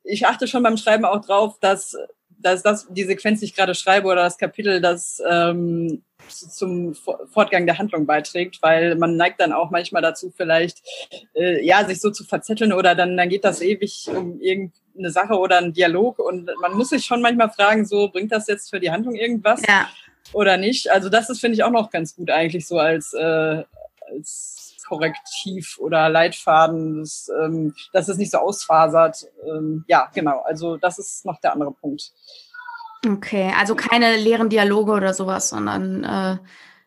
ich achte schon beim Schreiben auch drauf, dass dass das die Sequenz, die ich gerade schreibe oder das Kapitel, das ähm, zum Fortgang der Handlung beiträgt, weil man neigt dann auch manchmal dazu, vielleicht äh, ja sich so zu verzetteln oder dann dann geht das ewig um irgendeine Sache oder einen Dialog und man muss sich schon manchmal fragen, so bringt das jetzt für die Handlung irgendwas ja. oder nicht? Also das ist finde ich auch noch ganz gut eigentlich so als äh, als Korrektiv oder Leitfaden, dass, ähm, dass es nicht so ausfasert. Ähm, ja, genau. Also das ist noch der andere Punkt. Okay, also keine leeren Dialoge oder sowas, sondern äh,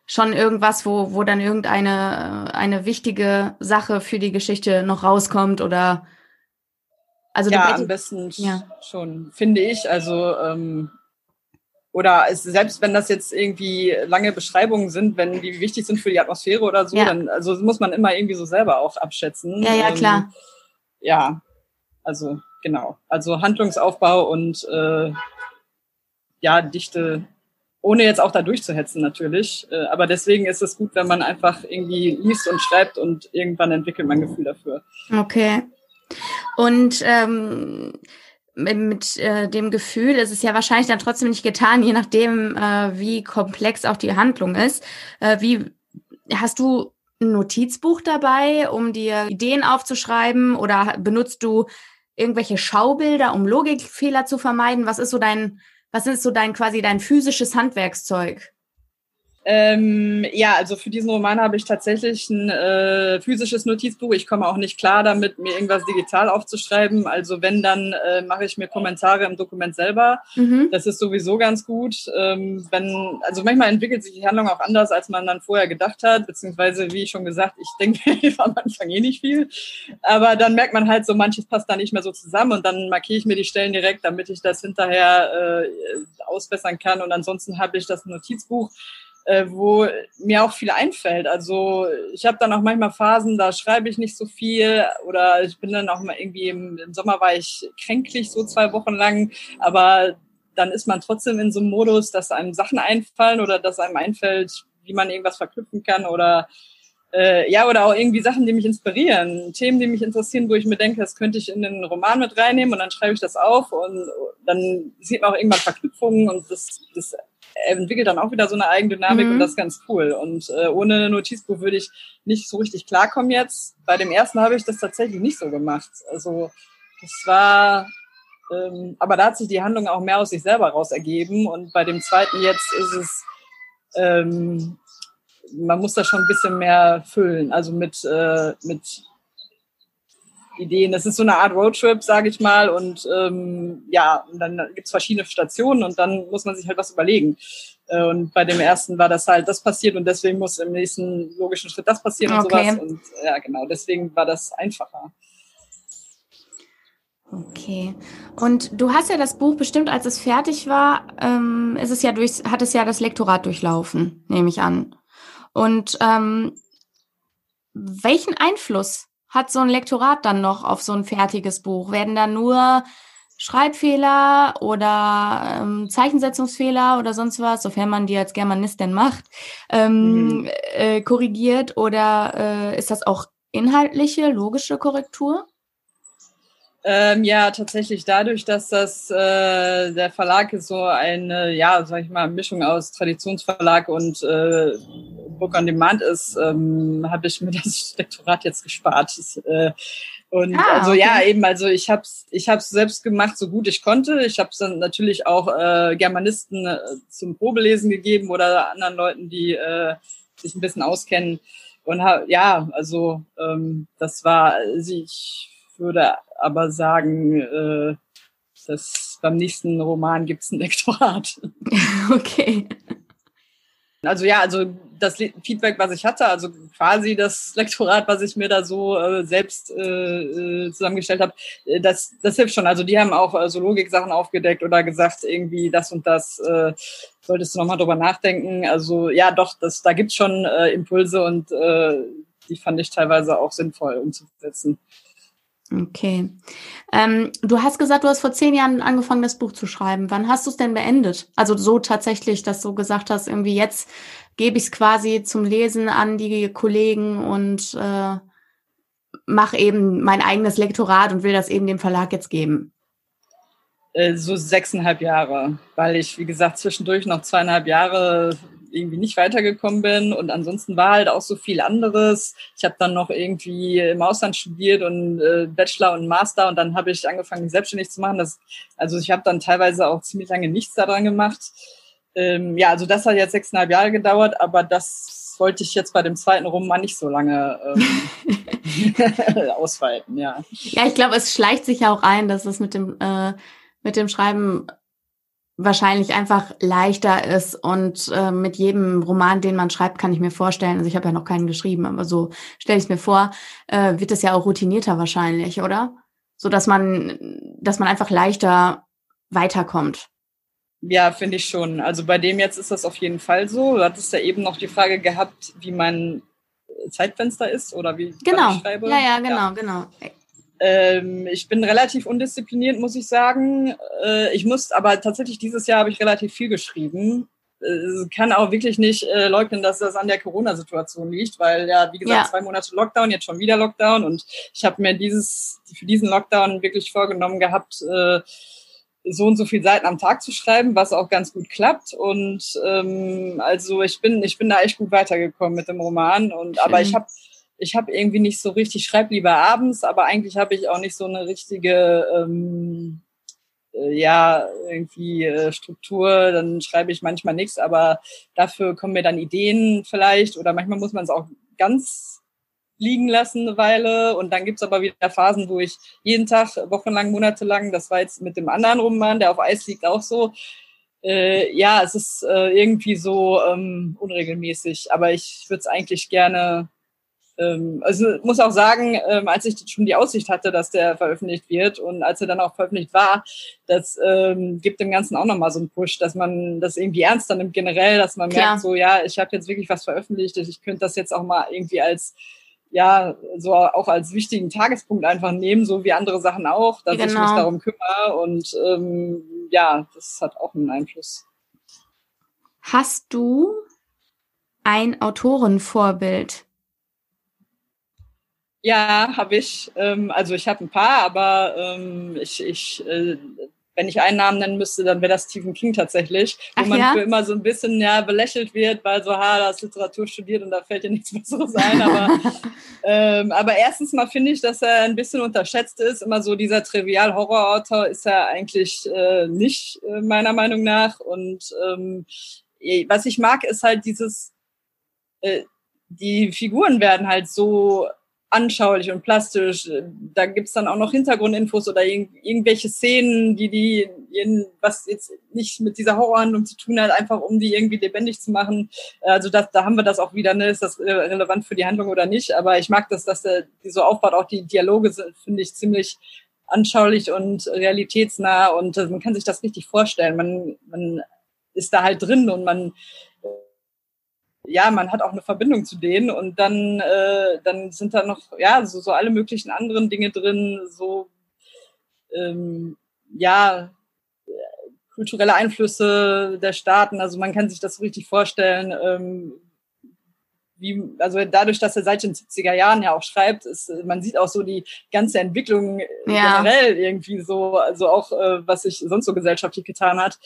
schon irgendwas, wo, wo dann irgendeine äh, eine wichtige Sache für die Geschichte noch rauskommt oder also ja, am besten ja. schon, finde ich. Also ähm, oder es, selbst wenn das jetzt irgendwie lange Beschreibungen sind, wenn die wichtig sind für die Atmosphäre oder so, ja. dann also muss man immer irgendwie so selber auch abschätzen. Ja, ja, ähm, klar. ja, also genau. Also Handlungsaufbau und äh, ja, Dichte, ohne jetzt auch da durchzuhetzen natürlich. Äh, aber deswegen ist es gut, wenn man einfach irgendwie liest und schreibt und irgendwann entwickelt man ein Gefühl dafür. Okay. Und ähm, mit äh, dem Gefühl, es ist ja wahrscheinlich dann trotzdem nicht getan, je nachdem, äh, wie komplex auch die Handlung ist. Äh, wie hast du ein Notizbuch dabei, um dir Ideen aufzuschreiben, oder benutzt du irgendwelche Schaubilder, um Logikfehler zu vermeiden? Was ist so dein, was ist so dein quasi dein physisches Handwerkszeug? Ähm, ja, also für diesen Roman habe ich tatsächlich ein äh, physisches Notizbuch. Ich komme auch nicht klar damit, mir irgendwas digital aufzuschreiben. Also wenn, dann äh, mache ich mir Kommentare im Dokument selber. Mhm. Das ist sowieso ganz gut. Ähm, wenn, also manchmal entwickelt sich die Handlung auch anders, als man dann vorher gedacht hat, beziehungsweise wie schon gesagt, ich denke am Anfang eh nicht viel. Aber dann merkt man halt so, manches passt da nicht mehr so zusammen und dann markiere ich mir die Stellen direkt, damit ich das hinterher äh, ausbessern kann. Und ansonsten habe ich das Notizbuch äh, wo mir auch viel einfällt. Also ich habe dann auch manchmal Phasen, da schreibe ich nicht so viel oder ich bin dann auch mal irgendwie im, im Sommer war ich kränklich so zwei Wochen lang, aber dann ist man trotzdem in so einem Modus, dass einem Sachen einfallen oder dass einem einfällt, wie man irgendwas verknüpfen kann oder äh, ja, oder auch irgendwie Sachen, die mich inspirieren, Themen, die mich interessieren, wo ich mir denke, das könnte ich in den Roman mit reinnehmen und dann schreibe ich das auf und dann sieht man auch irgendwann Verknüpfungen und das, das entwickelt dann auch wieder so eine Eigendynamik mhm. und das ist ganz cool. Und äh, ohne Notizbuch würde ich nicht so richtig klarkommen jetzt. Bei dem ersten habe ich das tatsächlich nicht so gemacht. Also das war, ähm, aber da hat sich die Handlung auch mehr aus sich selber raus ergeben. Und bei dem zweiten jetzt ist es, ähm, man muss da schon ein bisschen mehr füllen, also mit, äh, mit Ideen. Das ist so eine Art Roadtrip, sage ich mal. Und ähm, ja, und dann gibt's verschiedene Stationen und dann muss man sich halt was überlegen. Äh, und bei dem ersten war das halt, das passiert und deswegen muss im nächsten logischen Schritt das passieren okay. und sowas. Und ja, genau, deswegen war das einfacher. Okay. Und du hast ja das Buch bestimmt, als es fertig war, ähm, ist es ja durch, hat es ja das Lektorat durchlaufen, nehme ich an. Und ähm, welchen Einfluss hat so ein Lektorat dann noch auf so ein fertiges Buch? Werden da nur Schreibfehler oder ähm, Zeichensetzungsfehler oder sonst was, sofern man die als Germanist denn macht, ähm, mhm. äh, korrigiert oder äh, ist das auch inhaltliche, logische Korrektur? Ähm, ja, tatsächlich dadurch, dass das äh, der Verlag ist so eine, ja, sag ich mal, Mischung aus Traditionsverlag und äh, Book on Demand ist, ähm, habe ich mir das Lektorat jetzt gespart. Das, äh, und ah, also okay. ja, eben, also ich habe es ich hab's selbst gemacht, so gut ich konnte. Ich habe es dann natürlich auch äh, Germanisten äh, zum Probelesen gegeben oder anderen Leuten, die äh, sich ein bisschen auskennen. Und hab, ja, also ähm, das war, also ich würde aber sagen, äh, dass beim nächsten Roman gibt's ein Lektorat. Okay. Also ja, also das Feedback, was ich hatte, also quasi das Lektorat, was ich mir da so äh, selbst äh, äh zusammengestellt habe, äh, das, das hilft schon. Also die haben auch äh, so Logik-Sachen aufgedeckt oder gesagt, irgendwie das und das äh, solltest du nochmal drüber nachdenken. Also ja, doch, das, da gibt's schon äh, Impulse und äh, die fand ich teilweise auch sinnvoll umzusetzen. Okay. Ähm, du hast gesagt, du hast vor zehn Jahren angefangen, das Buch zu schreiben. Wann hast du es denn beendet? Also so tatsächlich, dass du gesagt hast, irgendwie jetzt gebe ich es quasi zum Lesen an die Kollegen und äh, mache eben mein eigenes Lektorat und will das eben dem Verlag jetzt geben. Äh, so sechseinhalb Jahre, weil ich, wie gesagt, zwischendurch noch zweieinhalb Jahre irgendwie nicht weitergekommen bin und ansonsten war halt auch so viel anderes. Ich habe dann noch irgendwie im Ausland studiert und äh, Bachelor und Master und dann habe ich angefangen, mich selbstständig zu machen. Das, also ich habe dann teilweise auch ziemlich lange nichts daran gemacht. Ähm, ja, also das hat jetzt sechseinhalb Jahre gedauert, aber das wollte ich jetzt bei dem zweiten Roman nicht so lange ähm, ausweiten, ja. Ja, ich glaube, es schleicht sich ja auch ein, dass es mit dem, äh, mit dem Schreiben wahrscheinlich einfach leichter ist und äh, mit jedem Roman, den man schreibt, kann ich mir vorstellen, also ich habe ja noch keinen geschrieben, aber so stelle ich es mir vor, äh, wird es ja auch routinierter wahrscheinlich, oder? So dass man, dass man einfach leichter weiterkommt. Ja, finde ich schon. Also bei dem jetzt ist das auf jeden Fall so. Du hattest ja eben noch die Frage gehabt, wie mein Zeitfenster ist oder wie genau. ich schreibe. Ja, ja, genau, ja. genau. Ähm, ich bin relativ undiszipliniert, muss ich sagen. Äh, ich muss, aber tatsächlich dieses Jahr habe ich relativ viel geschrieben. Äh, kann auch wirklich nicht äh, leugnen, dass das an der Corona-Situation liegt, weil ja, wie gesagt, ja. zwei Monate Lockdown, jetzt schon wieder Lockdown und ich habe mir dieses für diesen Lockdown wirklich vorgenommen gehabt, äh, so und so viel Seiten am Tag zu schreiben, was auch ganz gut klappt. Und ähm, also ich bin, ich bin da echt gut weitergekommen mit dem Roman. Und aber ich habe ich habe irgendwie nicht so richtig, schreib lieber abends, aber eigentlich habe ich auch nicht so eine richtige, ähm, äh, ja, irgendwie äh, Struktur. Dann schreibe ich manchmal nichts, aber dafür kommen mir dann Ideen vielleicht oder manchmal muss man es auch ganz liegen lassen eine Weile und dann gibt's aber wieder Phasen, wo ich jeden Tag, wochenlang, monatelang, das war jetzt mit dem anderen Roman, der auf Eis liegt, auch so, äh, ja, es ist äh, irgendwie so ähm, unregelmäßig, aber ich würde es eigentlich gerne ähm, also muss auch sagen, ähm, als ich schon die Aussicht hatte, dass der veröffentlicht wird und als er dann auch veröffentlicht war, das ähm, gibt dem Ganzen auch nochmal so einen Push, dass man das irgendwie ernster nimmt generell, dass man Klar. merkt, so ja, ich habe jetzt wirklich was veröffentlicht, ich könnte das jetzt auch mal irgendwie als ja, so auch als wichtigen Tagespunkt einfach nehmen, so wie andere Sachen auch, dass genau. ich mich genau. darum kümmere und ähm, ja, das hat auch einen Einfluss. Hast du ein Autorenvorbild? Ja, habe ich. Ähm, also ich habe ein paar, aber ähm, ich, ich äh, wenn ich einen Namen nennen müsste, dann wäre das Stephen King tatsächlich, wo Ach, man ja? für immer so ein bisschen ja belächelt wird, weil so, ha, da hast Literatur studiert und da fällt dir nichts Besseres ein. Aber, ähm, aber erstens mal finde ich, dass er ein bisschen unterschätzt ist. Immer so dieser trivial Horrorautor ist er eigentlich äh, nicht, äh, meiner Meinung nach. Und ähm, was ich mag, ist halt dieses, äh, die Figuren werden halt so anschaulich und plastisch. Da gibt's dann auch noch Hintergrundinfos oder irg irgendwelche Szenen, die die, was jetzt nicht mit dieser Horrorhandlung zu tun hat, einfach um die irgendwie lebendig zu machen. Also das, da haben wir das auch wieder, ne? ist das relevant für die Handlung oder nicht? Aber ich mag das, dass die so aufbaut. Auch die Dialoge sind, finde ich, ziemlich anschaulich und realitätsnah und äh, man kann sich das richtig vorstellen. Man, man ist da halt drin und man ja, man hat auch eine Verbindung zu denen und dann, äh, dann sind da noch, ja, so, so alle möglichen anderen Dinge drin, so, ähm, ja, kulturelle Einflüsse der Staaten. Also man kann sich das so richtig vorstellen, ähm, wie, also dadurch, dass er seit den 70er Jahren ja auch schreibt, ist, man sieht auch so die ganze Entwicklung ja. generell irgendwie so, also auch, äh, was sich sonst so gesellschaftlich getan hat.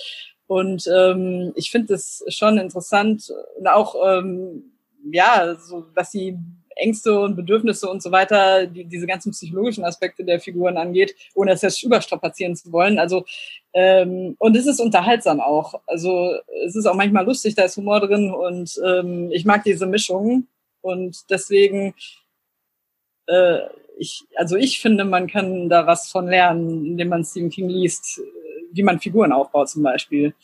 Und ähm, ich finde es schon interessant und auch, ähm, ja, so, dass sie Ängste und Bedürfnisse und so weiter, die, diese ganzen psychologischen Aspekte der Figuren angeht, ohne es jetzt überstrapazieren zu wollen. Also ähm, und es ist unterhaltsam auch. Also es ist auch manchmal lustig, da ist Humor drin und ähm, ich mag diese Mischung und deswegen äh, ich, also ich finde, man kann da was von lernen, indem man Stephen King liest, wie man Figuren aufbaut zum Beispiel.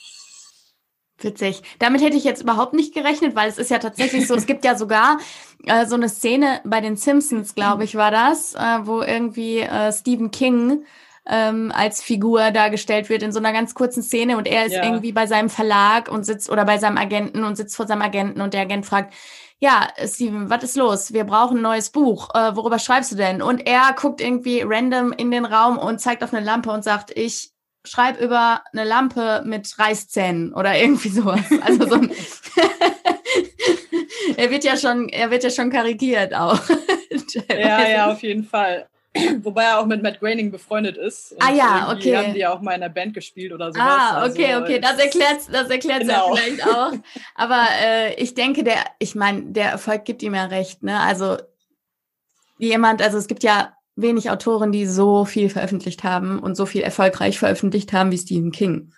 Witzig. Damit hätte ich jetzt überhaupt nicht gerechnet, weil es ist ja tatsächlich so, es gibt ja sogar äh, so eine Szene bei den Simpsons, glaube ich, war das, äh, wo irgendwie äh, Stephen King ähm, als Figur dargestellt wird in so einer ganz kurzen Szene und er ist ja. irgendwie bei seinem Verlag und sitzt oder bei seinem Agenten und sitzt vor seinem Agenten und der Agent fragt, ja, Steven, was ist los? Wir brauchen ein neues Buch. Äh, worüber schreibst du denn? Und er guckt irgendwie random in den Raum und zeigt auf eine Lampe und sagt, ich schreib über eine Lampe mit Reißzähnen oder irgendwie sowas. Also so ein er wird ja schon, er wird ja schon karikiert auch. ja, ja, auf jeden Fall. Wobei er auch mit Matt Groening befreundet ist. ah ja, okay. haben die ja auch mal in der Band gespielt oder sowas. Ah, okay, also, okay. Das erklärt das erklärt's genau. ja vielleicht auch. Aber äh, ich denke, der, ich meine, der Erfolg gibt ihm ja recht, ne? Also jemand, also es gibt ja wenig Autoren, die so viel veröffentlicht haben und so viel erfolgreich veröffentlicht haben wie Stephen King.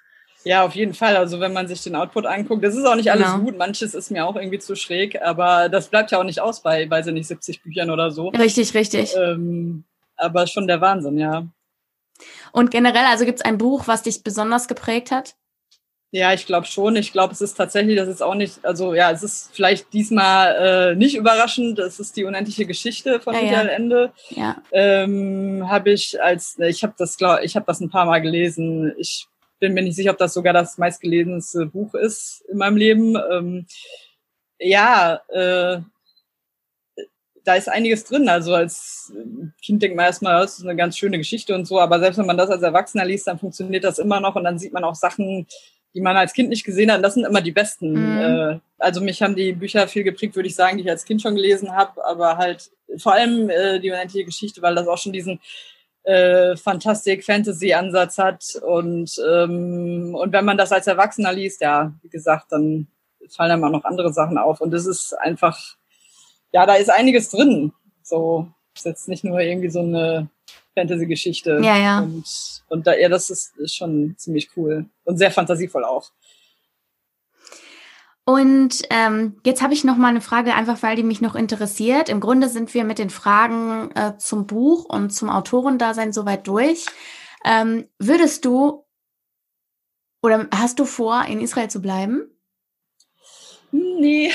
Ja, auf jeden Fall. Also wenn man sich den Output anguckt, das ist auch nicht alles genau. gut. Manches ist mir auch irgendwie zu schräg, aber das bleibt ja auch nicht aus bei, weiß ich nicht, 70 Büchern oder so. Richtig, richtig. Ähm, aber schon der Wahnsinn, ja. Und generell, also gibt es ein Buch, was dich besonders geprägt hat? Ja, ich glaube schon. Ich glaube, es ist tatsächlich, das ist auch nicht, also ja, es ist vielleicht diesmal äh, nicht überraschend. Es ist die unendliche Geschichte von ja, Michael ja. Ende. Ja. Ähm, habe ich als, ich habe das, glaube ich, habe das ein paar Mal gelesen. Ich bin mir nicht sicher, ob das sogar das meistgelesenste Buch ist in meinem Leben. Ähm, ja, äh, da ist einiges drin. Also als Kind denkt man erstmal, das ist eine ganz schöne Geschichte und so, aber selbst wenn man das als Erwachsener liest, dann funktioniert das immer noch und dann sieht man auch Sachen, die man als Kind nicht gesehen hat. Und das sind immer die besten. Mhm. Äh, also mich haben die Bücher viel geprägt, würde ich sagen, die ich als Kind schon gelesen habe, aber halt vor allem äh, die unendliche Geschichte, weil das auch schon diesen äh, Fantastik-Fantasy-Ansatz hat. Und, ähm, und wenn man das als Erwachsener liest, ja, wie gesagt, dann fallen einem auch noch andere Sachen auf. Und das ist einfach, ja, da ist einiges drin. So, ist jetzt nicht nur irgendwie so eine Fantasy-Geschichte. Ja, ja. Und, und da, ja, das ist, ist schon ziemlich cool und sehr fantasievoll auch. Und ähm, jetzt habe ich noch mal eine Frage, einfach weil die mich noch interessiert. Im Grunde sind wir mit den Fragen äh, zum Buch und zum Autorendasein soweit durch. Ähm, würdest du oder hast du vor, in Israel zu bleiben? Nee.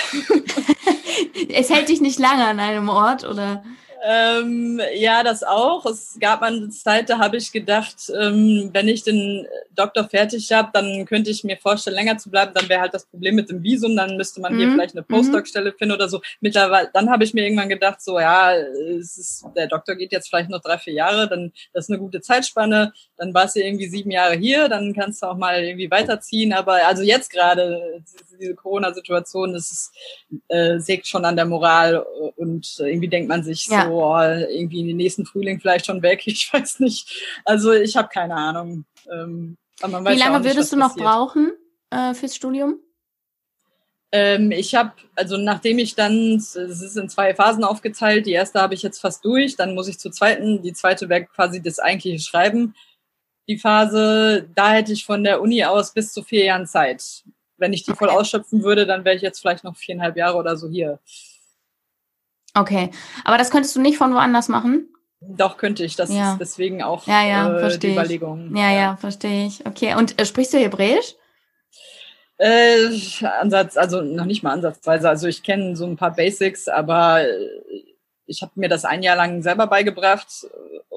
es hält dich nicht lange an einem Ort, oder? Ähm, ja, das auch. Es gab eine Zeit, da habe ich gedacht, ähm, wenn ich den Doktor fertig habe, dann könnte ich mir vorstellen, länger zu bleiben. Dann wäre halt das Problem mit dem Visum. Dann müsste man mhm. hier vielleicht eine mhm. Postdoc-Stelle finden oder so. Mittlerweile, dann habe ich mir irgendwann gedacht, so ja, es ist, der Doktor geht jetzt vielleicht noch drei, vier Jahre. Dann das ist eine gute Zeitspanne. Dann warst du irgendwie sieben Jahre hier. Dann kannst du auch mal irgendwie weiterziehen. Aber also jetzt gerade diese Corona-Situation, das ist, äh, sägt schon an der Moral und irgendwie denkt man sich ja. So, oh, irgendwie in den nächsten Frühling vielleicht schon weg. Ich weiß nicht. Also ich habe keine Ahnung. Ähm, Wie lange nicht, würdest du noch passiert. brauchen äh, fürs Studium? Ähm, ich habe, also nachdem ich dann, es ist in zwei Phasen aufgeteilt, die erste habe ich jetzt fast durch, dann muss ich zur zweiten, die zweite wäre quasi das eigentliche Schreiben. Die Phase, da hätte ich von der Uni aus bis zu vier Jahren Zeit. Wenn ich die okay. voll ausschöpfen würde, dann wäre ich jetzt vielleicht noch viereinhalb Jahre oder so hier. Okay, aber das könntest du nicht von woanders machen? Doch, könnte ich. Das ja. ist deswegen auch ja, ja, äh, die Überlegung. Ja, ja, verstehe ich. Okay, und äh, sprichst du Hebräisch? Äh, Ansatz, also noch nicht mal ansatzweise. Also ich kenne so ein paar Basics, aber äh, ich habe mir das ein Jahr lang selber beigebracht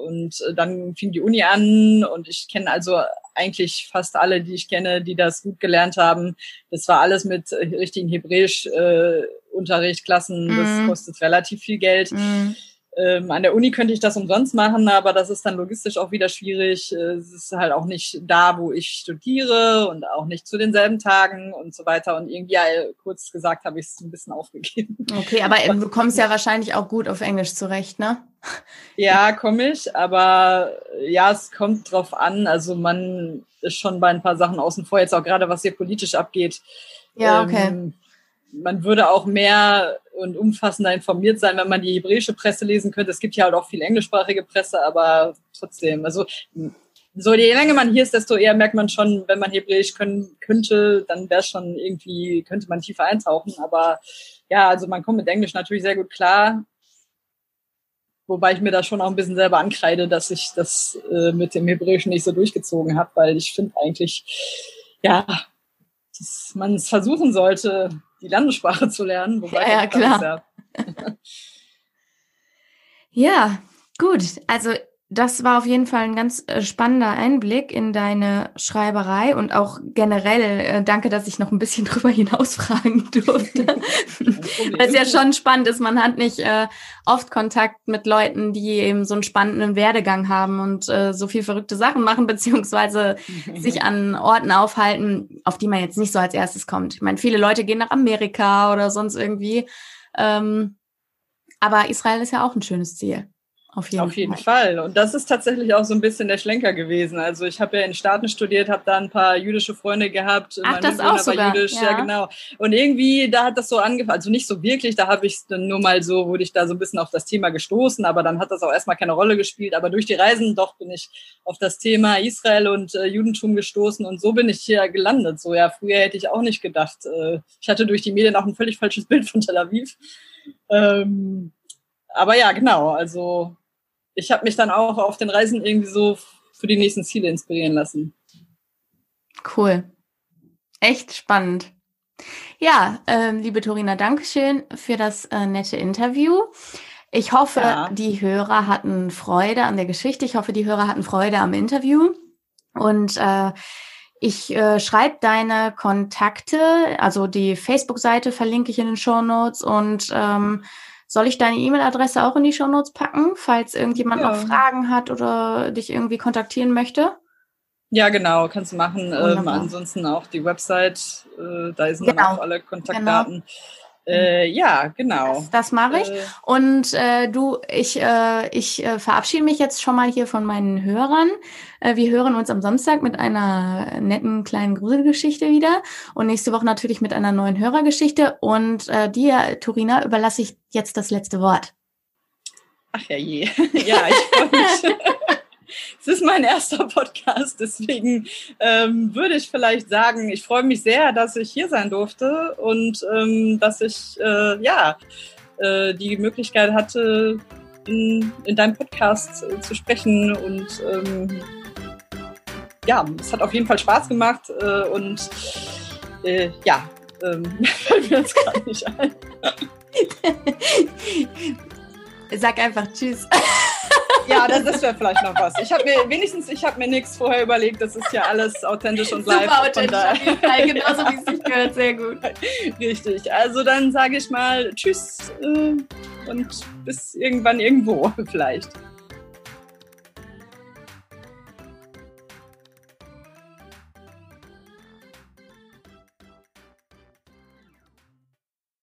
und äh, dann fing die Uni an und ich kenne also eigentlich fast alle, die ich kenne, die das gut gelernt haben. Das war alles mit richtigen Hebräisch äh, Unterricht, Klassen, mhm. das kostet relativ viel Geld. Mhm. Ähm, an der Uni könnte ich das umsonst machen, aber das ist dann logistisch auch wieder schwierig. Äh, es ist halt auch nicht da, wo ich studiere und auch nicht zu denselben Tagen und so weiter. Und irgendwie, ja, kurz gesagt, habe ich es ein bisschen aufgegeben. Okay, aber du kommst ja wahrscheinlich auch gut auf Englisch zurecht, ne? Ja, komme ich, aber ja, es kommt drauf an. Also man ist schon bei ein paar Sachen außen vor, jetzt auch gerade was hier politisch abgeht. Ja, okay. Ähm, man würde auch mehr und umfassender informiert sein, wenn man die hebräische Presse lesen könnte. Es gibt ja halt auch viel englischsprachige Presse, aber trotzdem, also so je länger man hier ist, desto eher merkt man schon, wenn man Hebräisch können, könnte, dann wäre schon irgendwie, könnte man tiefer eintauchen. Aber ja, also man kommt mit Englisch natürlich sehr gut klar. Wobei ich mir da schon auch ein bisschen selber ankreide, dass ich das äh, mit dem Hebräischen nicht so durchgezogen habe, weil ich finde eigentlich, ja, dass man es versuchen sollte, die Landessprache zu lernen. Wobei ja, ja klar. Ja, gut. Also das war auf jeden Fall ein ganz äh, spannender Einblick in deine Schreiberei und auch generell äh, danke, dass ich noch ein bisschen drüber hinaus fragen durfte. Weil es ja schon spannend ist, man hat nicht äh, oft Kontakt mit Leuten, die eben so einen spannenden Werdegang haben und äh, so viel verrückte Sachen machen, beziehungsweise sich an Orten aufhalten, auf die man jetzt nicht so als erstes kommt. Ich meine, viele Leute gehen nach Amerika oder sonst irgendwie. Ähm, aber Israel ist ja auch ein schönes Ziel. Auf jeden, Auf jeden Fall. Fall. Und das ist tatsächlich auch so ein bisschen der Schlenker gewesen. Also ich habe ja in Staaten studiert, habe da ein paar jüdische Freunde gehabt. Ach, mein das auch sogar. jüdisch, ja. ja. genau. Und irgendwie, da hat das so angefangen, also nicht so wirklich, da habe ich nur mal so, wurde ich da so ein bisschen auf das Thema gestoßen, aber dann hat das auch erstmal keine Rolle gespielt. Aber durch die Reisen doch bin ich auf das Thema Israel und äh, Judentum gestoßen und so bin ich hier gelandet. So ja, früher hätte ich auch nicht gedacht. Äh, ich hatte durch die Medien auch ein völlig falsches Bild von Tel Aviv. Ähm, aber ja, genau, also ich habe mich dann auch auf den Reisen irgendwie so für die nächsten Ziele inspirieren lassen. Cool. Echt spannend. Ja, äh, liebe Torina, Dankeschön für das äh, nette Interview. Ich hoffe, ja. die Hörer hatten Freude an der Geschichte. Ich hoffe, die Hörer hatten Freude am Interview. Und äh, ich äh, schreibe deine Kontakte, also die Facebook-Seite verlinke ich in den Show Notes und ähm, soll ich deine E-Mail-Adresse auch in die Shownotes packen, falls irgendjemand ja. noch Fragen hat oder dich irgendwie kontaktieren möchte? Ja, genau, kannst du machen. Ähm, ansonsten auch die Website, äh, da sind genau. dann auch alle Kontaktdaten. Genau. Äh, ja, genau. Das, das mache ich. Äh, und äh, du, ich, äh, ich äh, verabschiede mich jetzt schon mal hier von meinen Hörern. Äh, wir hören uns am Samstag mit einer netten kleinen Gruselgeschichte wieder und nächste Woche natürlich mit einer neuen Hörergeschichte. Und dir, Turina, überlasse ich jetzt das letzte Wort. Ach ja je. ja, ich freue mich. es ist mein erster Podcast, deswegen ähm, würde ich vielleicht sagen, ich freue mich sehr, dass ich hier sein durfte und ähm, dass ich äh, ja äh, die Möglichkeit hatte, in, in deinem Podcast äh, zu sprechen und ähm, ja, es hat auf jeden Fall Spaß gemacht äh, und äh, ja, ähm, fällt mir jetzt gerade nicht ein. Sag einfach Tschüss. Ja, das, das wäre vielleicht noch was. Ich habe mir wenigstens, ich habe mir nichts vorher überlegt. Das ist ja alles authentisch und live. Super authentisch, Fall, genauso wie es sich gehört. Sehr gut. Richtig. Also dann sage ich mal Tschüss äh, und bis irgendwann irgendwo vielleicht.